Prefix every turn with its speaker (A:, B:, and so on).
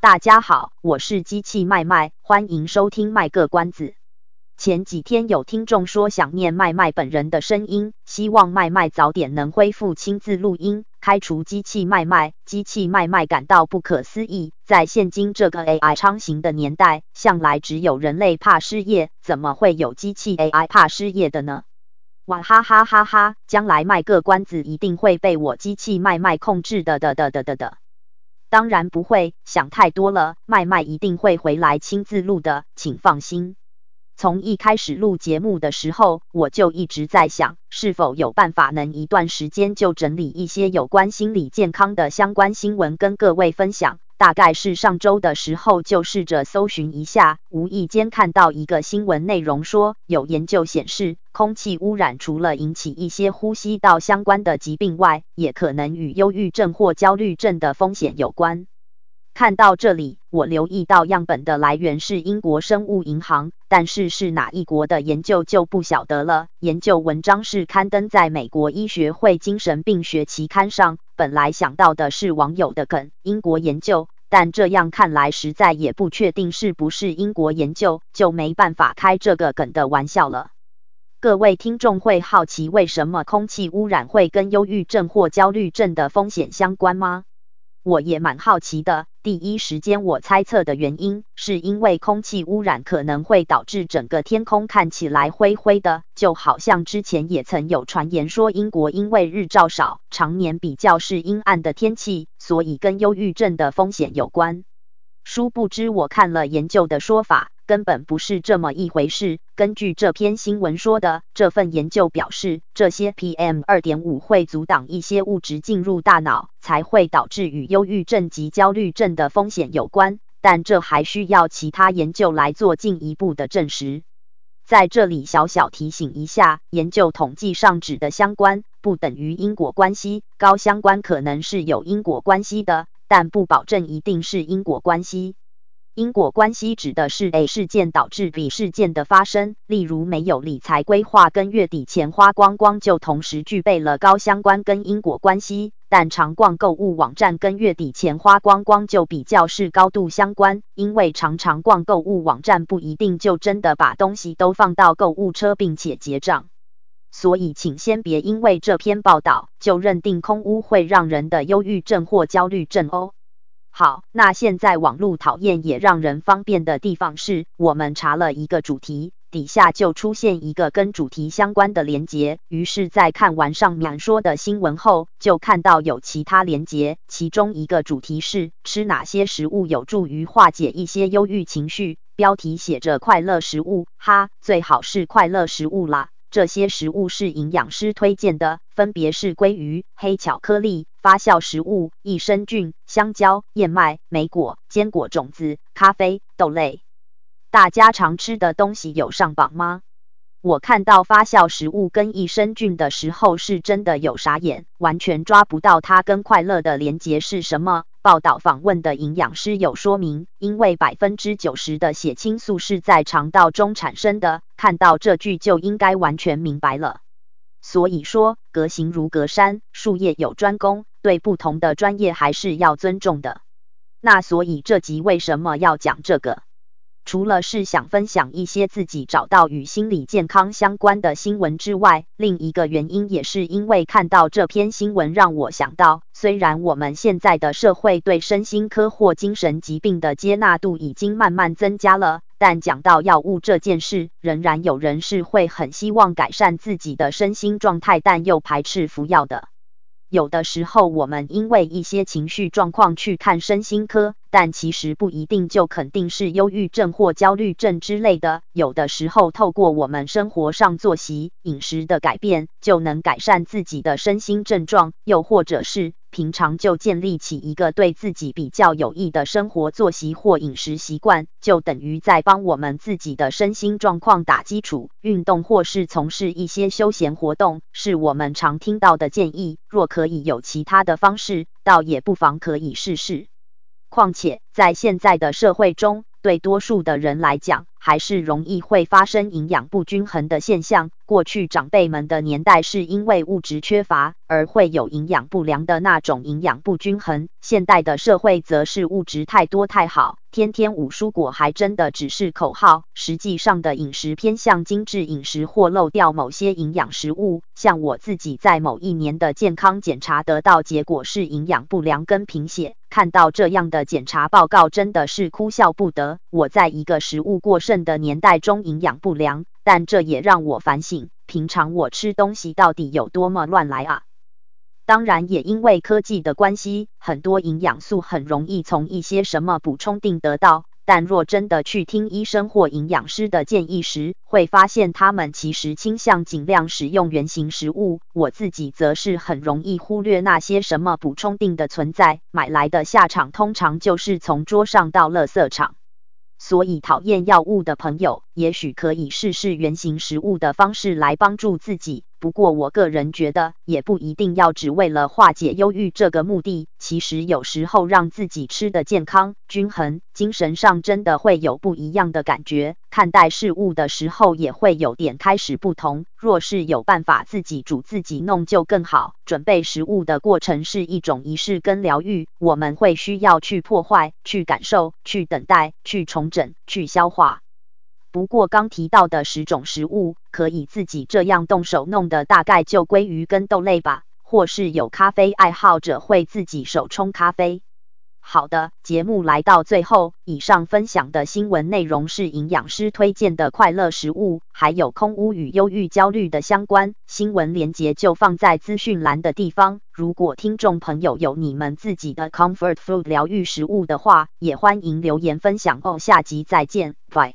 A: 大家好，我是机器麦麦，欢迎收听卖个关子。前几天有听众说想念麦麦本人的声音，希望麦麦早点能恢复亲自录音，开除机器麦麦。机器麦麦感到不可思议，在现今这个 AI 昌行的年代，向来只有人类怕失业，怎么会有机器 AI 怕失业的呢？哇哈哈哈哈！将来卖个关子一定会被我机器麦麦控制的的的的的的。当然不会，想太多了。麦麦一定会回来亲自录的，请放心。从一开始录节目的时候，我就一直在想，是否有办法能一段时间就整理一些有关心理健康的相关新闻跟各位分享。大概是上周的时候，就试着搜寻一下，无意间看到一个新闻内容说，有研究显示，空气污染除了引起一些呼吸道相关的疾病外，也可能与忧郁症或焦虑症的风险有关。看到这里，我留意到样本的来源是英国生物银行，但是是哪一国的研究就不晓得了。研究文章是刊登在美国医学会精神病学期刊上。本来想到的是网友的梗，英国研究，但这样看来实在也不确定是不是英国研究，就没办法开这个梗的玩笑了。各位听众会好奇为什么空气污染会跟忧郁症或焦虑症的风险相关吗？我也蛮好奇的。第一时间我猜测的原因，是因为空气污染可能会导致整个天空看起来灰灰的，就好像之前也曾有传言说英国因为日照少，常年比较是阴暗的天气，所以跟忧郁症的风险有关。殊不知我看了研究的说法，根本不是这么一回事。根据这篇新闻说的，这份研究表示，这些 PM 二点五会阻挡一些物质进入大脑，才会导致与忧郁症及焦虑症的风险有关。但这还需要其他研究来做进一步的证实。在这里小小提醒一下，研究统计上指的相关，不等于因果关系，高相关可能是有因果关系的，但不保证一定是因果关系。因果关系指的是 A 事件导致 B 事件的发生，例如没有理财规划跟月底钱花光光就同时具备了高相关跟因果关系，但常逛购物网站跟月底钱花光光就比较是高度相关，因为常常逛购物网站不一定就真的把东西都放到购物车并且结账，所以请先别因为这篇报道就认定空屋会让人的忧郁症或焦虑症哦。好，那现在网络讨厌也让人方便的地方是，我们查了一个主题，底下就出现一个跟主题相关的连结。于是，在看完上面说的新闻后，就看到有其他连结，其中一个主题是吃哪些食物有助于化解一些忧郁情绪，标题写着快乐食物，哈，最好是快乐食物啦。这些食物是营养师推荐的，分别是鲑鱼、黑巧克力、发酵食物、益生菌、香蕉、燕麦、莓果、坚果种子、咖啡、豆类。大家常吃的东西有上榜吗？我看到发酵食物跟益生菌的时候，是真的有傻眼，完全抓不到它跟快乐的连结是什么。报道访问的营养师有说明，因为百分之九十的血清素是在肠道中产生的。看到这句就应该完全明白了。所以说，隔行如隔山，术业有专攻，对不同的专业还是要尊重的。那所以这集为什么要讲这个？除了是想分享一些自己找到与心理健康相关的新闻之外，另一个原因也是因为看到这篇新闻，让我想到，虽然我们现在的社会对身心科或精神疾病的接纳度已经慢慢增加了，但讲到药物这件事，仍然有人是会很希望改善自己的身心状态，但又排斥服药的。有的时候，我们因为一些情绪状况去看身心科，但其实不一定就肯定是忧郁症或焦虑症之类的。有的时候，透过我们生活上作息、饮食的改变，就能改善自己的身心症状。又或者是平常就建立起一个对自己比较有益的生活作息或饮食习惯，就等于在帮我们自己的身心状况打基础。运动或是从事一些休闲活动，是我们常听到的建议。若可以有其他的方式，倒也不妨可以试试。况且，在现在的社会中，对多数的人来讲，还是容易会发生营养不均衡的现象。过去长辈们的年代是因为物质缺乏而会有营养不良的那种营养不均衡，现代的社会则是物质太多太好，天天五蔬果还真的只是口号。实际上的饮食偏向精致饮食或漏掉某些营养食物。像我自己在某一年的健康检查得到结果是营养不良跟贫血，看到这样的检查报告真的是哭笑不得。我在一个食物过剩的年代中营养不良。但这也让我反省，平常我吃东西到底有多么乱来啊！当然，也因为科技的关系，很多营养素很容易从一些什么补充定得到。但若真的去听医生或营养师的建议时，会发现他们其实倾向尽量使用原型食物。我自己则是很容易忽略那些什么补充定的存在，买来的下场通常就是从桌上到垃圾场。所以，讨厌药物的朋友，也许可以试试原型食物的方式来帮助自己。不过，我个人觉得，也不一定要只为了化解忧郁这个目的。其实，有时候让自己吃得健康、均衡，精神上真的会有不一样的感觉。看待事物的时候，也会有点开始不同。若是有办法自己煮自己弄，就更好。准备食物的过程是一种仪式跟疗愈，我们会需要去破坏、去感受、去等待、去重整、去消化。不过刚提到的十种食物，可以自己这样动手弄的，大概就鲑鱼跟豆类吧，或是有咖啡爱好者会自己手冲咖啡。好的，节目来到最后，以上分享的新闻内容是营养师推荐的快乐食物，还有空屋与忧郁焦虑的相关新闻连接就放在资讯栏的地方。如果听众朋友有你们自己的 comfort food 疗愈食物的话，也欢迎留言分享哦。下集再见，拜。